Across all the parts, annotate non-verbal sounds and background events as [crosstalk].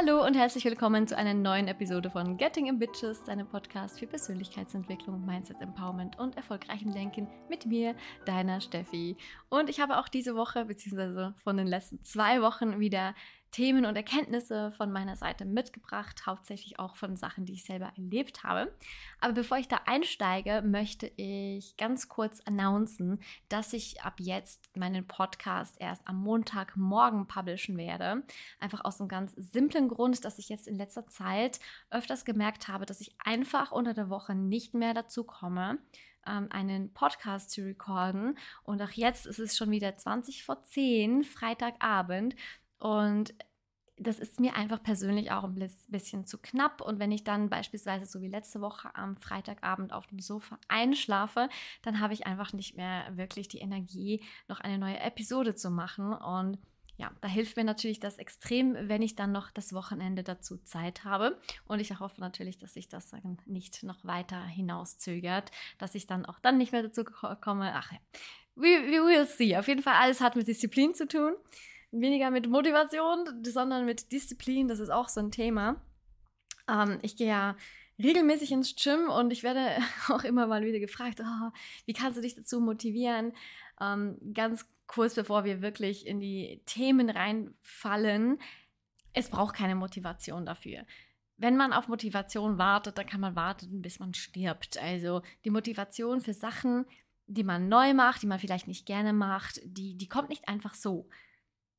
Hallo und herzlich willkommen zu einer neuen Episode von Getting in Bitches, deinem Podcast für Persönlichkeitsentwicklung, Mindset Empowerment und erfolgreichem Denken mit mir, deiner Steffi. Und ich habe auch diese Woche, beziehungsweise von den letzten zwei Wochen wieder Themen und Erkenntnisse von meiner Seite mitgebracht, hauptsächlich auch von Sachen, die ich selber erlebt habe. Aber bevor ich da einsteige, möchte ich ganz kurz announcen, dass ich ab jetzt meinen Podcast erst am Montagmorgen publishen werde. Einfach aus einem ganz simplen Grund, dass ich jetzt in letzter Zeit öfters gemerkt habe, dass ich einfach unter der Woche nicht mehr dazu komme, ähm, einen Podcast zu recorden. Und auch jetzt ist es schon wieder 20 vor 10, Freitagabend. Und das ist mir einfach persönlich auch ein bisschen zu knapp. Und wenn ich dann beispielsweise so wie letzte Woche am Freitagabend auf dem Sofa einschlafe, dann habe ich einfach nicht mehr wirklich die Energie, noch eine neue Episode zu machen. Und ja, da hilft mir natürlich das extrem, wenn ich dann noch das Wochenende dazu Zeit habe. Und ich hoffe natürlich, dass sich das nicht noch weiter hinauszögert, dass ich dann auch dann nicht mehr dazu komme. Ach ja, we, we will see. Auf jeden Fall, alles hat mit Disziplin zu tun weniger mit Motivation, sondern mit Disziplin. Das ist auch so ein Thema. Ähm, ich gehe ja regelmäßig ins Gym und ich werde [laughs] auch immer mal wieder gefragt, oh, wie kannst du dich dazu motivieren? Ähm, ganz kurz bevor wir wirklich in die Themen reinfallen, es braucht keine Motivation dafür. Wenn man auf Motivation wartet, dann kann man warten, bis man stirbt. Also die Motivation für Sachen, die man neu macht, die man vielleicht nicht gerne macht, die, die kommt nicht einfach so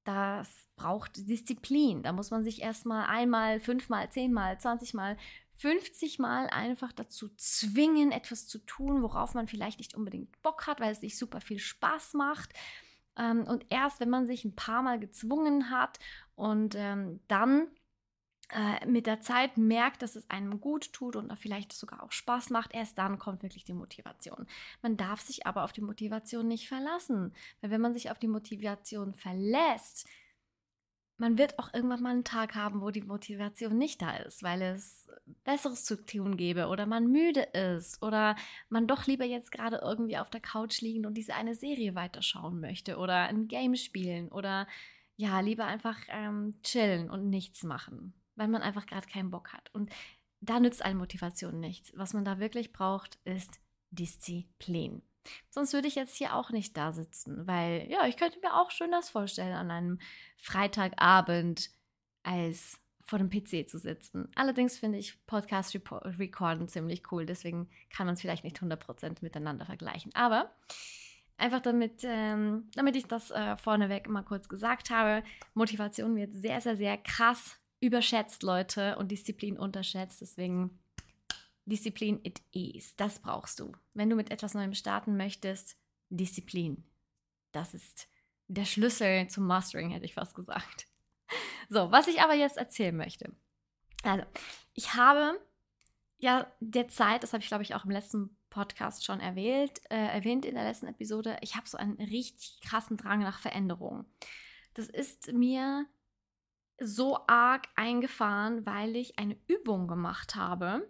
das braucht Disziplin. Da muss man sich erstmal einmal, fünfmal, zehnmal, zwanzigmal, fünfzigmal einfach dazu zwingen, etwas zu tun, worauf man vielleicht nicht unbedingt Bock hat, weil es nicht super viel Spaß macht. Ähm, und erst wenn man sich ein paar Mal gezwungen hat und ähm, dann äh, mit der Zeit merkt, dass es einem gut tut und vielleicht sogar auch Spaß macht, erst dann kommt wirklich die Motivation. Man darf sich aber auf die Motivation nicht verlassen, weil wenn man sich auf die Motivation verlässt, man wird auch irgendwann mal einen Tag haben, wo die Motivation nicht da ist, weil es Besseres zu tun gäbe oder man müde ist oder man doch lieber jetzt gerade irgendwie auf der Couch liegen und diese eine Serie weiterschauen möchte oder ein Game spielen oder ja, lieber einfach ähm, chillen und nichts machen weil man einfach gerade keinen Bock hat. Und da nützt eine Motivation nichts. Was man da wirklich braucht, ist Disziplin. Sonst würde ich jetzt hier auch nicht da sitzen, weil ja, ich könnte mir auch schön das vorstellen, an einem Freitagabend als vor dem PC zu sitzen. Allerdings finde ich Podcast Recorden ziemlich cool, deswegen kann man es vielleicht nicht 100% miteinander vergleichen. Aber einfach damit, ähm, damit ich das äh, vorneweg mal kurz gesagt habe, Motivation wird sehr, sehr, sehr krass überschätzt, Leute, und Disziplin unterschätzt. Deswegen Disziplin it is. Das brauchst du. Wenn du mit etwas Neuem starten möchtest, Disziplin. Das ist der Schlüssel zum Mastering, hätte ich fast gesagt. So, was ich aber jetzt erzählen möchte. Also, ich habe ja derzeit, das habe ich glaube ich auch im letzten Podcast schon erwähnt, äh, erwähnt in der letzten Episode, ich habe so einen richtig krassen Drang nach Veränderung. Das ist mir so arg eingefahren, weil ich eine Übung gemacht habe,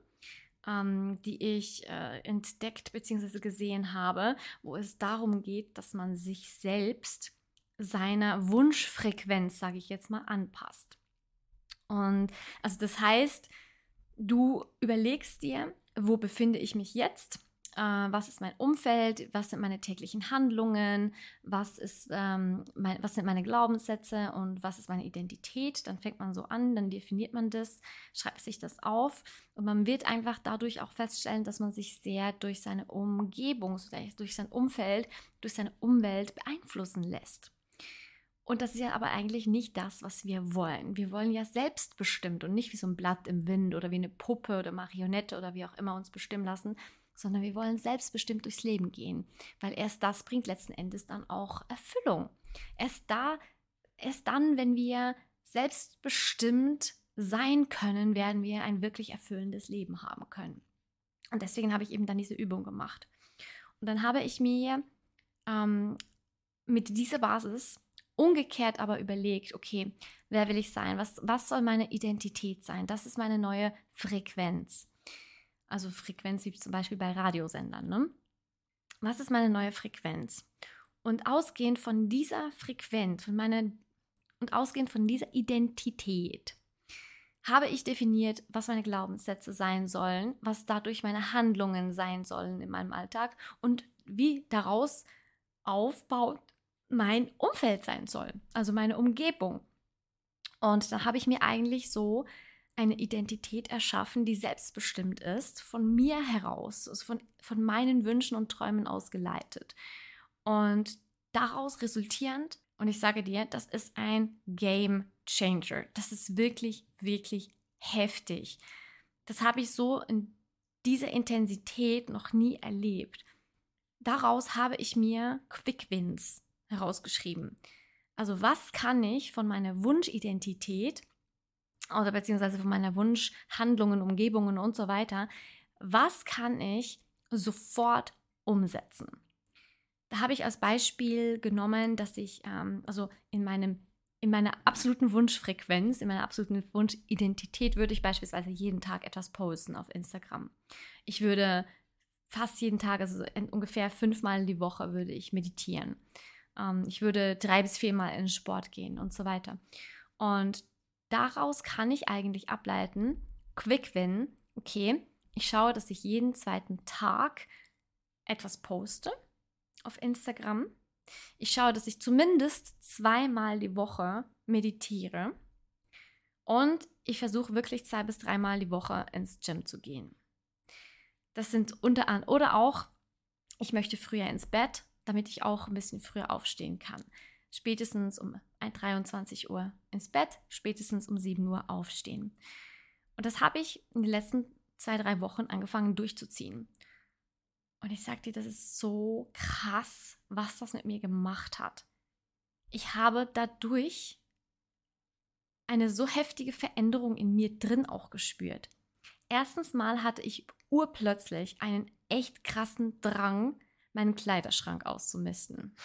ähm, die ich äh, entdeckt bzw. gesehen habe, wo es darum geht, dass man sich selbst seiner Wunschfrequenz, sage ich jetzt mal, anpasst. Und also das heißt, du überlegst dir, wo befinde ich mich jetzt? Äh, was ist mein Umfeld, was sind meine täglichen Handlungen, was, ist, ähm, mein, was sind meine Glaubenssätze und was ist meine Identität. Dann fängt man so an, dann definiert man das, schreibt sich das auf und man wird einfach dadurch auch feststellen, dass man sich sehr durch seine Umgebung, durch sein Umfeld, durch seine Umwelt beeinflussen lässt. Und das ist ja aber eigentlich nicht das, was wir wollen. Wir wollen ja selbstbestimmt und nicht wie so ein Blatt im Wind oder wie eine Puppe oder Marionette oder wie auch immer uns bestimmen lassen, sondern wir wollen selbstbestimmt durchs Leben gehen, weil erst das bringt letzten Endes dann auch Erfüllung. Erst da, erst dann, wenn wir selbstbestimmt sein können, werden wir ein wirklich erfüllendes Leben haben können. Und deswegen habe ich eben dann diese Übung gemacht. Und dann habe ich mir ähm, mit dieser Basis umgekehrt aber überlegt, okay, wer will ich sein? Was, was soll meine Identität sein? Das ist meine neue Frequenz also Frequenz wie zum Beispiel bei Radiosendern. Ne? Was ist meine neue Frequenz? Und ausgehend von dieser Frequenz, von meiner und ausgehend von dieser Identität, habe ich definiert, was meine Glaubenssätze sein sollen, was dadurch meine Handlungen sein sollen in meinem Alltag und wie daraus aufbaut mein Umfeld sein soll, also meine Umgebung. Und da habe ich mir eigentlich so eine Identität erschaffen, die selbstbestimmt ist, von mir heraus, also von, von meinen Wünschen und Träumen ausgeleitet. Und daraus resultierend, und ich sage dir, das ist ein Game Changer. Das ist wirklich, wirklich heftig. Das habe ich so in dieser Intensität noch nie erlebt. Daraus habe ich mir Quick Wins herausgeschrieben. Also was kann ich von meiner Wunschidentität oder beziehungsweise von meiner Wunschhandlungen, Umgebungen und so weiter, was kann ich sofort umsetzen? Da habe ich als Beispiel genommen, dass ich ähm, also in meinem in meiner absoluten Wunschfrequenz, in meiner absoluten Wunschidentität würde ich beispielsweise jeden Tag etwas posten auf Instagram. Ich würde fast jeden Tag, also ungefähr fünfmal die Woche würde ich meditieren. Ähm, ich würde drei bis viermal in Sport gehen und so weiter. Und daraus kann ich eigentlich ableiten, Quick Win, okay, ich schaue, dass ich jeden zweiten Tag etwas poste auf Instagram. Ich schaue, dass ich zumindest zweimal die Woche meditiere. Und ich versuche wirklich zwei bis dreimal die Woche ins Gym zu gehen. Das sind unter anderem, oder auch, ich möchte früher ins Bett, damit ich auch ein bisschen früher aufstehen kann. Spätestens um 23 Uhr ins Bett, spätestens um 7 Uhr aufstehen. Und das habe ich in den letzten zwei, drei Wochen angefangen durchzuziehen. Und ich sage dir, das ist so krass, was das mit mir gemacht hat. Ich habe dadurch eine so heftige Veränderung in mir drin auch gespürt. Erstens mal hatte ich urplötzlich einen echt krassen Drang, meinen Kleiderschrank auszumisten.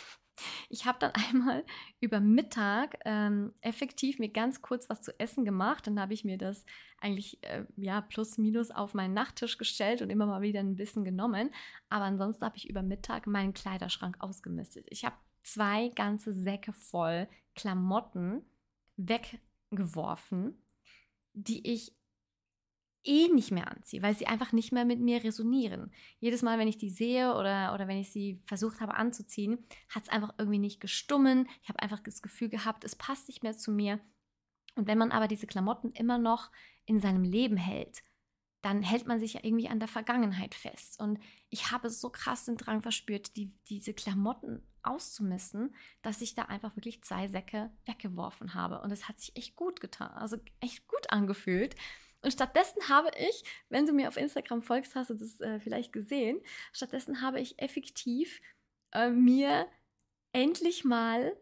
Ich habe dann [laughs] einmal über Mittag ähm, effektiv mir ganz kurz was zu essen gemacht. Dann habe ich mir das eigentlich äh, ja plus minus auf meinen Nachttisch gestellt und immer mal wieder ein bisschen genommen. Aber ansonsten habe ich über Mittag meinen Kleiderschrank ausgemistet. Ich habe zwei ganze Säcke voll Klamotten weggeworfen, die ich eh nicht mehr anziehe, weil sie einfach nicht mehr mit mir resonieren. Jedes Mal, wenn ich die sehe oder, oder wenn ich sie versucht habe anzuziehen, hat es einfach irgendwie nicht gestummen. Ich habe einfach das Gefühl gehabt, es passt nicht mehr zu mir. Und wenn man aber diese Klamotten immer noch in seinem Leben hält, dann hält man sich ja irgendwie an der Vergangenheit fest. Und ich habe so krass den Drang verspürt, die, diese Klamotten auszumissen, dass ich da einfach wirklich zwei Säcke weggeworfen habe. Und es hat sich echt gut getan, also echt gut angefühlt. Und stattdessen habe ich, wenn du mir auf Instagram folgst, hast du das äh, vielleicht gesehen, stattdessen habe ich effektiv äh, mir endlich mal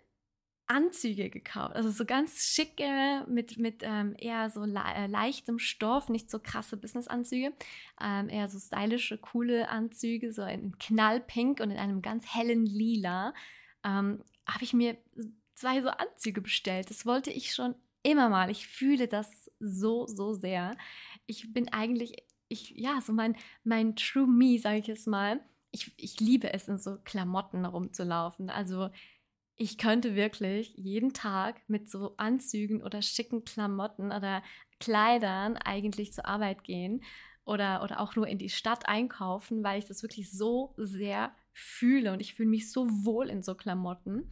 Anzüge gekauft. Also so ganz schicke, mit, mit ähm, eher so le äh, leichtem Stoff, nicht so krasse Business-Anzüge, ähm, eher so stylische, coole Anzüge, so in knallpink und in einem ganz hellen Lila. Ähm, habe ich mir zwei so Anzüge bestellt. Das wollte ich schon immer mal. Ich fühle das so, so sehr. Ich bin eigentlich, ich, ja, so mein, mein True Me, sage ich jetzt mal. Ich, ich liebe es, in so Klamotten rumzulaufen. Also ich könnte wirklich jeden Tag mit so Anzügen oder schicken Klamotten oder Kleidern eigentlich zur Arbeit gehen oder, oder auch nur in die Stadt einkaufen, weil ich das wirklich so sehr fühle und ich fühle mich so wohl in so Klamotten.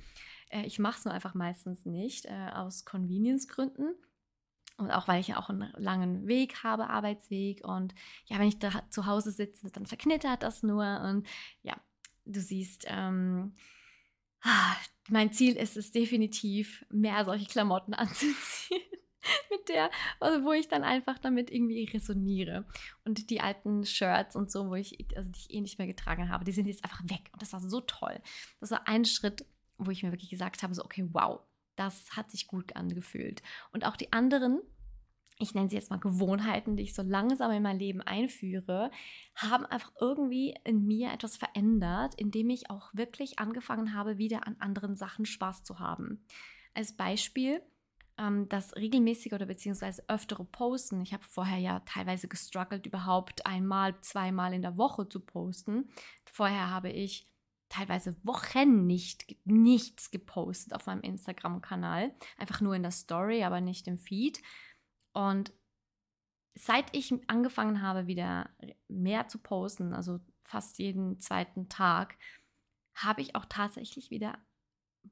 Äh, ich mache es nur einfach meistens nicht, äh, aus Convenience-Gründen. Und auch weil ich ja auch einen langen Weg habe, Arbeitsweg. Und ja, wenn ich da zu Hause sitze, dann verknittert das nur. Und ja, du siehst, ähm, mein Ziel ist es definitiv, mehr solche Klamotten [laughs] anzuziehen. mit der, also wo ich dann einfach damit irgendwie resoniere. Und die alten Shirts und so, wo ich, also die ich eh nicht mehr getragen habe, die sind jetzt einfach weg. Und das war so toll. Das war ein Schritt wo ich mir wirklich gesagt habe, so, okay, wow, das hat sich gut angefühlt. Und auch die anderen, ich nenne sie jetzt mal Gewohnheiten, die ich so langsam in mein Leben einführe, haben einfach irgendwie in mir etwas verändert, indem ich auch wirklich angefangen habe, wieder an anderen Sachen Spaß zu haben. Als Beispiel, ähm, das regelmäßige oder beziehungsweise öftere Posten. Ich habe vorher ja teilweise gestruggelt, überhaupt einmal, zweimal in der Woche zu posten. Vorher habe ich teilweise Wochen nicht nichts gepostet auf meinem Instagram-Kanal. Einfach nur in der Story, aber nicht im Feed. Und seit ich angefangen habe, wieder mehr zu posten, also fast jeden zweiten Tag, habe ich auch tatsächlich wieder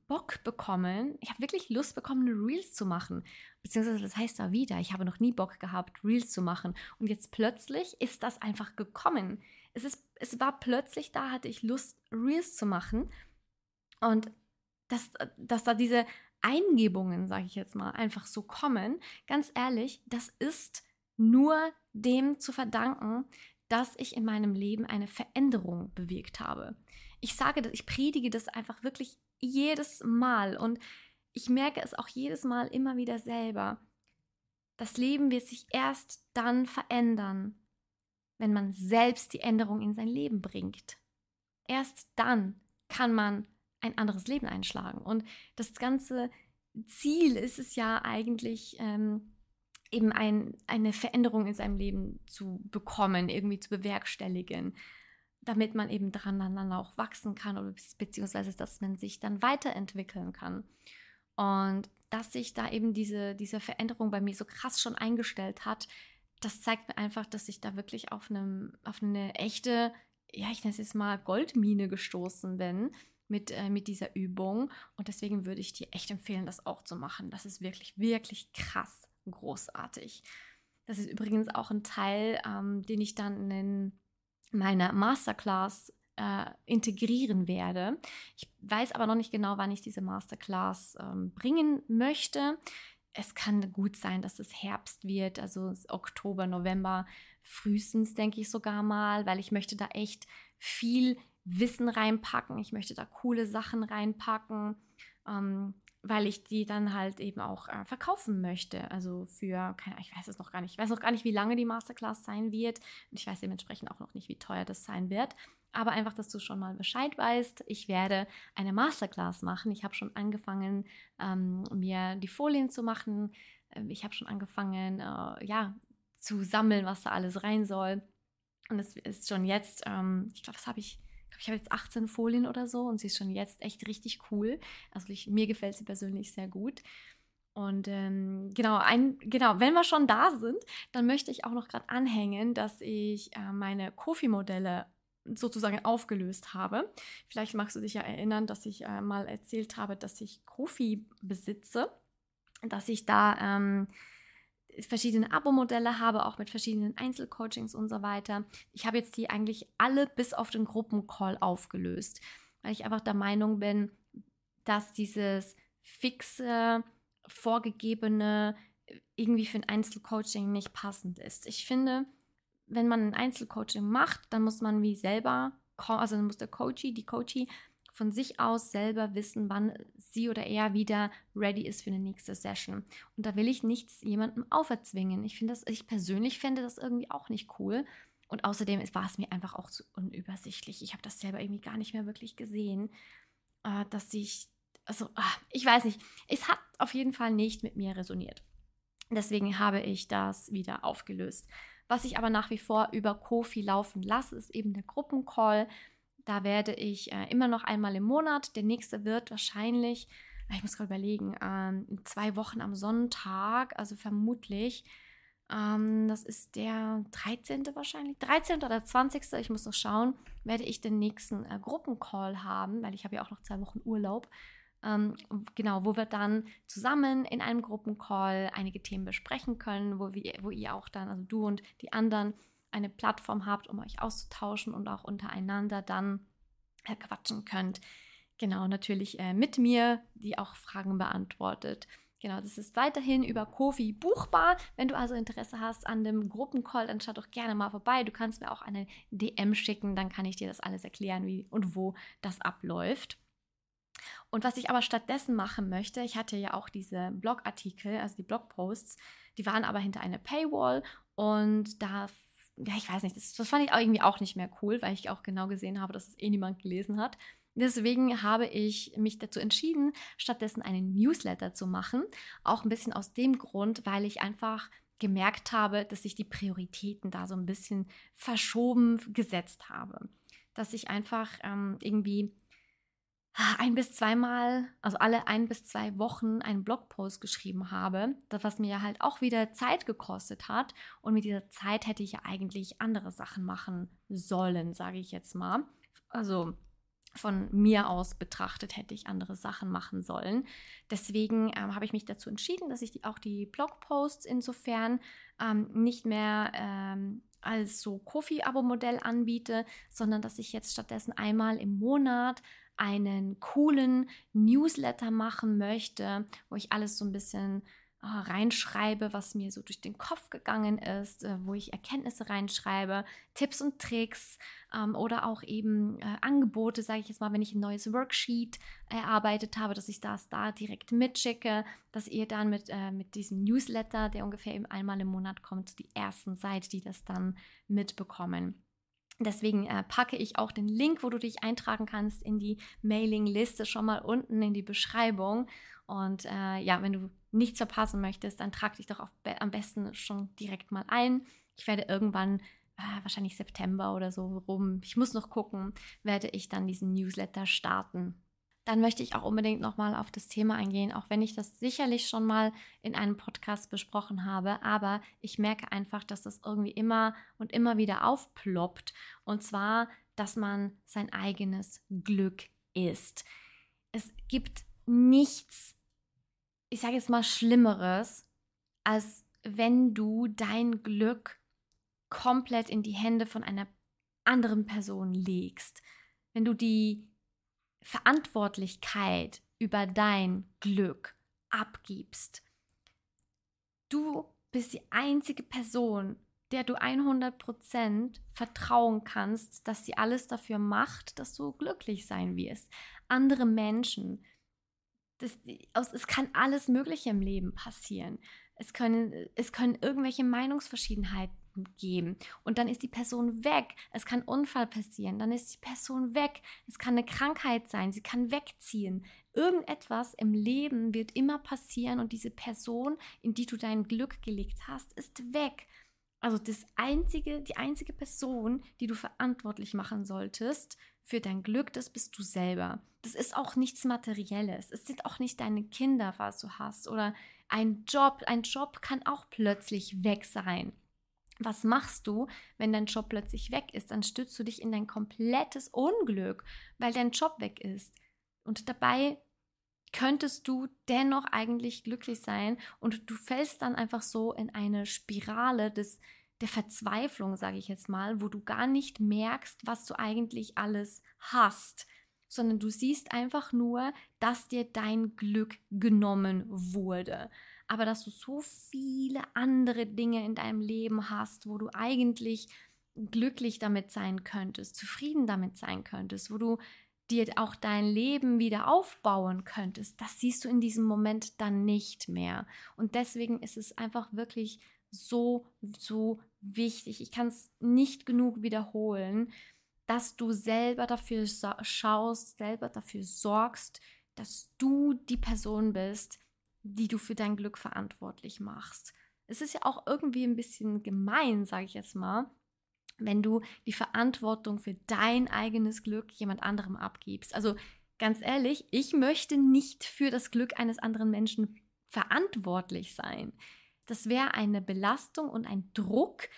Bock bekommen. Ich habe wirklich Lust bekommen, Reels zu machen. Beziehungsweise, das heißt da wieder, ich habe noch nie Bock gehabt, Reels zu machen. Und jetzt plötzlich ist das einfach gekommen. Es, ist, es war plötzlich da, hatte ich Lust, Reels zu machen. Und dass, dass da diese Eingebungen, sage ich jetzt mal, einfach so kommen, ganz ehrlich, das ist nur dem zu verdanken, dass ich in meinem Leben eine Veränderung bewirkt habe. Ich sage das, ich predige das einfach wirklich jedes Mal und ich merke es auch jedes Mal immer wieder selber. Das Leben wird sich erst dann verändern, wenn man selbst die Änderung in sein Leben bringt. Erst dann kann man ein anderes Leben einschlagen. Und das ganze Ziel ist es ja eigentlich, ähm, eben ein, eine Veränderung in seinem Leben zu bekommen, irgendwie zu bewerkstelligen, damit man eben daran dann auch wachsen kann oder beziehungsweise dass man sich dann weiterentwickeln kann. Und dass sich da eben diese, diese Veränderung bei mir so krass schon eingestellt hat, das zeigt mir einfach, dass ich da wirklich auf, einem, auf eine echte, ja, ich nenne es jetzt mal Goldmine gestoßen bin mit, äh, mit dieser Übung. Und deswegen würde ich dir echt empfehlen, das auch zu machen. Das ist wirklich, wirklich krass großartig. Das ist übrigens auch ein Teil, ähm, den ich dann in meiner Masterclass äh, integrieren werde. Ich weiß aber noch nicht genau, wann ich diese Masterclass ähm, bringen möchte. Es kann gut sein, dass es Herbst wird, also Oktober, November, frühestens denke ich sogar mal, weil ich möchte da echt viel Wissen reinpacken. Ich möchte da coole Sachen reinpacken. Ähm, weil ich die dann halt eben auch äh, verkaufen möchte. Also für, keine, ich weiß es noch gar nicht. Ich weiß noch gar nicht, wie lange die Masterclass sein wird. Und ich weiß dementsprechend auch noch nicht, wie teuer das sein wird. Aber einfach, dass du schon mal Bescheid weißt. Ich werde eine Masterclass machen. Ich habe schon angefangen, ähm, mir die Folien zu machen. Ähm, ich habe schon angefangen, äh, ja, zu sammeln, was da alles rein soll. Und es ist schon jetzt, ähm, ich glaube, das habe ich ich habe jetzt 18 Folien oder so und sie ist schon jetzt echt richtig cool. Also ich, mir gefällt sie persönlich sehr gut. Und ähm, genau, ein, genau, wenn wir schon da sind, dann möchte ich auch noch gerade anhängen, dass ich äh, meine Kofi-Modelle sozusagen aufgelöst habe. Vielleicht magst du dich ja erinnern, dass ich äh, mal erzählt habe, dass ich Kofi besitze, dass ich da ähm, verschiedene Abo-Modelle habe, auch mit verschiedenen Einzelcoachings und so weiter. Ich habe jetzt die eigentlich alle bis auf den Gruppencall aufgelöst, weil ich einfach der Meinung bin, dass dieses fixe, vorgegebene irgendwie für ein Einzelcoaching nicht passend ist. Ich finde, wenn man ein Einzelcoaching macht, dann muss man wie selber, also dann muss der Coachie, die Coachie von sich aus selber wissen, wann sie oder er wieder ready ist für eine nächste Session. Und da will ich nichts jemandem auferzwingen. Ich finde das, ich persönlich fände das irgendwie auch nicht cool. Und außerdem war es mir einfach auch zu unübersichtlich. Ich habe das selber irgendwie gar nicht mehr wirklich gesehen, äh, dass ich, also ach, ich weiß nicht, es hat auf jeden Fall nicht mit mir resoniert. Deswegen habe ich das wieder aufgelöst. Was ich aber nach wie vor über Kofi laufen lasse, ist eben der Gruppencall. Da werde ich äh, immer noch einmal im Monat. Der nächste wird wahrscheinlich, ah, ich muss gerade überlegen, ähm, in zwei Wochen am Sonntag, also vermutlich. Ähm, das ist der 13. wahrscheinlich, 13. oder 20. Ich muss noch schauen, werde ich den nächsten äh, Gruppencall haben, weil ich habe ja auch noch zwei Wochen Urlaub. Ähm, genau, wo wir dann zusammen in einem Gruppencall einige Themen besprechen können, wo, wir, wo ihr auch dann, also du und die anderen, eine Plattform habt, um euch auszutauschen und auch untereinander dann äh, quatschen könnt. Genau, natürlich äh, mit mir, die auch Fragen beantwortet. Genau, das ist weiterhin über Kofi buchbar. Wenn du also Interesse hast an dem Gruppencall, dann schau doch gerne mal vorbei. Du kannst mir auch eine DM schicken, dann kann ich dir das alles erklären, wie und wo das abläuft. Und was ich aber stattdessen machen möchte, ich hatte ja auch diese Blogartikel, also die Blogposts, die waren aber hinter einer Paywall und da ja, ich weiß nicht, das, das fand ich auch irgendwie auch nicht mehr cool, weil ich auch genau gesehen habe, dass es eh niemand gelesen hat. Deswegen habe ich mich dazu entschieden, stattdessen einen Newsletter zu machen. Auch ein bisschen aus dem Grund, weil ich einfach gemerkt habe, dass ich die Prioritäten da so ein bisschen verschoben gesetzt habe. Dass ich einfach ähm, irgendwie ein bis zweimal, also alle ein bis zwei Wochen einen Blogpost geschrieben habe, das, was mir halt auch wieder Zeit gekostet hat. Und mit dieser Zeit hätte ich ja eigentlich andere Sachen machen sollen, sage ich jetzt mal. Also von mir aus betrachtet hätte ich andere Sachen machen sollen. Deswegen ähm, habe ich mich dazu entschieden, dass ich die, auch die Blogposts insofern ähm, nicht mehr ähm, als so Kofi-Abo-Modell anbiete, sondern dass ich jetzt stattdessen einmal im Monat einen coolen Newsletter machen möchte, wo ich alles so ein bisschen äh, reinschreibe, was mir so durch den Kopf gegangen ist, äh, wo ich Erkenntnisse reinschreibe, Tipps und Tricks ähm, oder auch eben äh, Angebote, sage ich jetzt mal, wenn ich ein neues Worksheet erarbeitet habe, dass ich das da direkt mitschicke, dass ihr dann mit, äh, mit diesem Newsletter, der ungefähr eben einmal im Monat kommt, die ersten seid, die das dann mitbekommen. Deswegen äh, packe ich auch den Link, wo du dich eintragen kannst, in die Mailing-Liste schon mal unten in die Beschreibung. Und äh, ja, wenn du nichts verpassen möchtest, dann trag dich doch auf, am besten schon direkt mal ein. Ich werde irgendwann, äh, wahrscheinlich September oder so rum, ich muss noch gucken, werde ich dann diesen Newsletter starten dann möchte ich auch unbedingt nochmal auf das Thema eingehen, auch wenn ich das sicherlich schon mal in einem Podcast besprochen habe. Aber ich merke einfach, dass das irgendwie immer und immer wieder aufploppt. Und zwar, dass man sein eigenes Glück ist. Es gibt nichts, ich sage jetzt mal, Schlimmeres, als wenn du dein Glück komplett in die Hände von einer anderen Person legst. Wenn du die Verantwortlichkeit über dein Glück abgibst. Du bist die einzige Person, der du 100% vertrauen kannst, dass sie alles dafür macht, dass du glücklich sein wirst. Andere Menschen, das, es kann alles Mögliche im Leben passieren. Es können, es können irgendwelche Meinungsverschiedenheiten geben. Und dann ist die Person weg. Es kann Unfall passieren, dann ist die Person weg. Es kann eine Krankheit sein, sie kann wegziehen. Irgendetwas im Leben wird immer passieren und diese Person, in die du dein Glück gelegt hast, ist weg. Also das einzige, die einzige Person, die du verantwortlich machen solltest für dein Glück, das bist du selber. Das ist auch nichts Materielles. Es sind auch nicht deine Kinder, was du hast oder ein Job. Ein Job kann auch plötzlich weg sein. Was machst du, wenn dein Job plötzlich weg ist? Dann stützt du dich in dein komplettes Unglück, weil dein Job weg ist. Und dabei könntest du dennoch eigentlich glücklich sein und du fällst dann einfach so in eine Spirale des der Verzweiflung, sage ich jetzt mal, wo du gar nicht merkst, was du eigentlich alles hast, sondern du siehst einfach nur, dass dir dein Glück genommen wurde aber dass du so viele andere Dinge in deinem Leben hast, wo du eigentlich glücklich damit sein könntest, zufrieden damit sein könntest, wo du dir auch dein Leben wieder aufbauen könntest, das siehst du in diesem Moment dann nicht mehr. Und deswegen ist es einfach wirklich so, so wichtig. Ich kann es nicht genug wiederholen, dass du selber dafür schaust, selber dafür sorgst, dass du die Person bist, die du für dein Glück verantwortlich machst. Es ist ja auch irgendwie ein bisschen gemein, sage ich jetzt mal, wenn du die Verantwortung für dein eigenes Glück jemand anderem abgibst. Also ganz ehrlich, ich möchte nicht für das Glück eines anderen Menschen verantwortlich sein. Das wäre eine Belastung und ein Druck,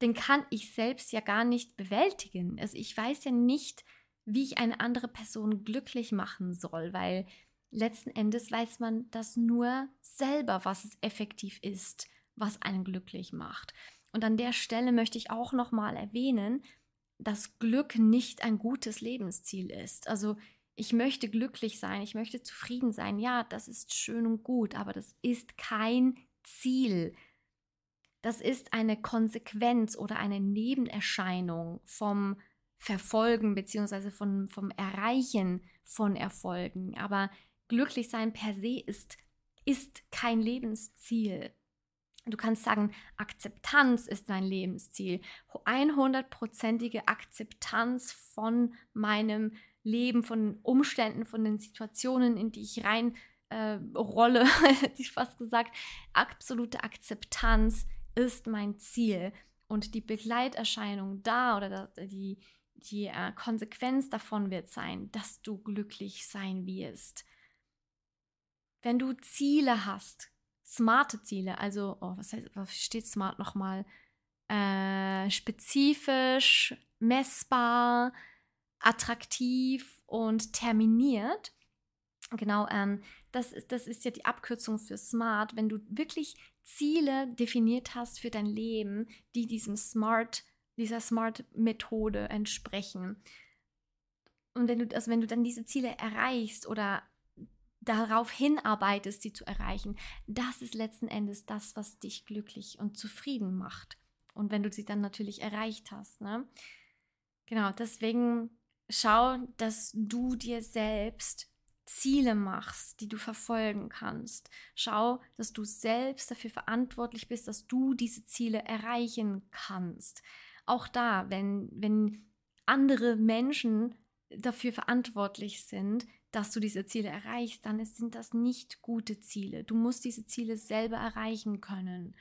den kann ich selbst ja gar nicht bewältigen. Also ich weiß ja nicht, wie ich eine andere Person glücklich machen soll, weil letzten Endes weiß man das nur selber, was es effektiv ist, was einen glücklich macht. Und an der Stelle möchte ich auch nochmal erwähnen, dass Glück nicht ein gutes Lebensziel ist. Also ich möchte glücklich sein, ich möchte zufrieden sein. Ja, das ist schön und gut, aber das ist kein Ziel. Das ist eine Konsequenz oder eine Nebenerscheinung vom Verfolgen bzw. Vom, vom Erreichen von Erfolgen. Aber glücklich sein per se ist, ist kein Lebensziel. Du kannst sagen, Akzeptanz ist mein Lebensziel. 100%ige Akzeptanz von meinem Leben, von den Umständen, von den Situationen, in die ich rein äh, rolle, [laughs] hätte ich fast gesagt. Absolute Akzeptanz ist mein Ziel. Und die Begleiterscheinung da oder die, die äh, Konsequenz davon wird sein, dass du glücklich sein wirst. Wenn du Ziele hast, smarte Ziele, also, oh, was, heißt, was steht smart nochmal? Äh, spezifisch, messbar, attraktiv und terminiert. Genau, ähm, das, ist, das ist ja die Abkürzung für smart. Wenn du wirklich Ziele definiert hast für dein Leben, die diesem Smart, dieser Smart-Methode entsprechen. Und wenn du, also wenn du dann diese Ziele erreichst oder darauf hinarbeitest, sie zu erreichen, das ist letzten Endes das, was dich glücklich und zufrieden macht. Und wenn du sie dann natürlich erreicht hast. Ne? Genau, deswegen schau, dass du dir selbst Ziele machst, die du verfolgen kannst. Schau, dass du selbst dafür verantwortlich bist, dass du diese Ziele erreichen kannst. Auch da, wenn, wenn andere Menschen dafür verantwortlich sind, dass du diese Ziele erreichst, dann sind das nicht gute Ziele. Du musst diese Ziele selber erreichen können.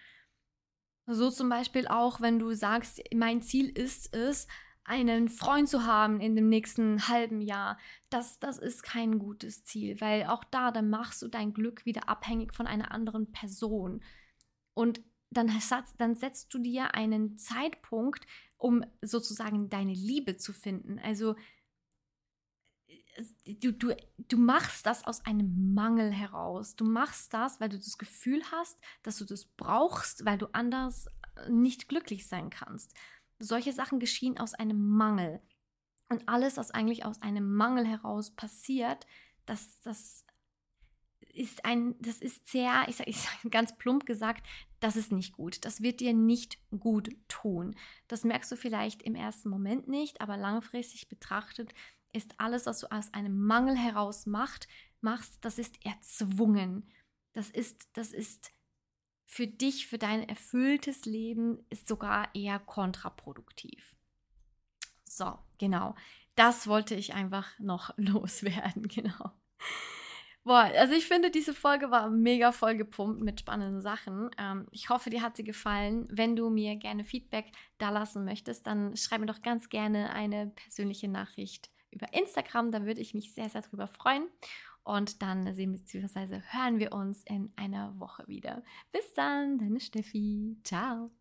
So zum Beispiel auch, wenn du sagst, mein Ziel ist es, einen Freund zu haben in dem nächsten halben Jahr, das, das ist kein gutes Ziel, weil auch da, dann machst du dein Glück wieder abhängig von einer anderen Person. Und dann, dann setzt du dir einen Zeitpunkt, um sozusagen deine Liebe zu finden. Also du, du, du machst das aus einem Mangel heraus. Du machst das, weil du das Gefühl hast, dass du das brauchst, weil du anders nicht glücklich sein kannst. Solche Sachen geschehen aus einem Mangel. Und alles, was eigentlich aus einem Mangel heraus passiert, das, das ist ein, das ist sehr, ich sage [laughs] ich sag ganz plump gesagt, das ist nicht gut. Das wird dir nicht gut tun. Das merkst du vielleicht im ersten Moment nicht, aber langfristig betrachtet ist alles, was du aus einem Mangel heraus macht, machst, das ist erzwungen. Das ist, das ist für dich, für dein erfülltes Leben ist sogar eher kontraproduktiv. So, genau. Das wollte ich einfach noch [laughs] loswerden, genau. Boah, also ich finde, diese Folge war mega voll gepumpt mit spannenden Sachen. Ähm, ich hoffe, dir hat sie gefallen. Wenn du mir gerne Feedback da lassen möchtest, dann schreib mir doch ganz gerne eine persönliche Nachricht über Instagram. Da würde ich mich sehr, sehr drüber freuen. Und dann sehen bzw. hören wir uns in einer Woche wieder. Bis dann, deine Steffi. Ciao.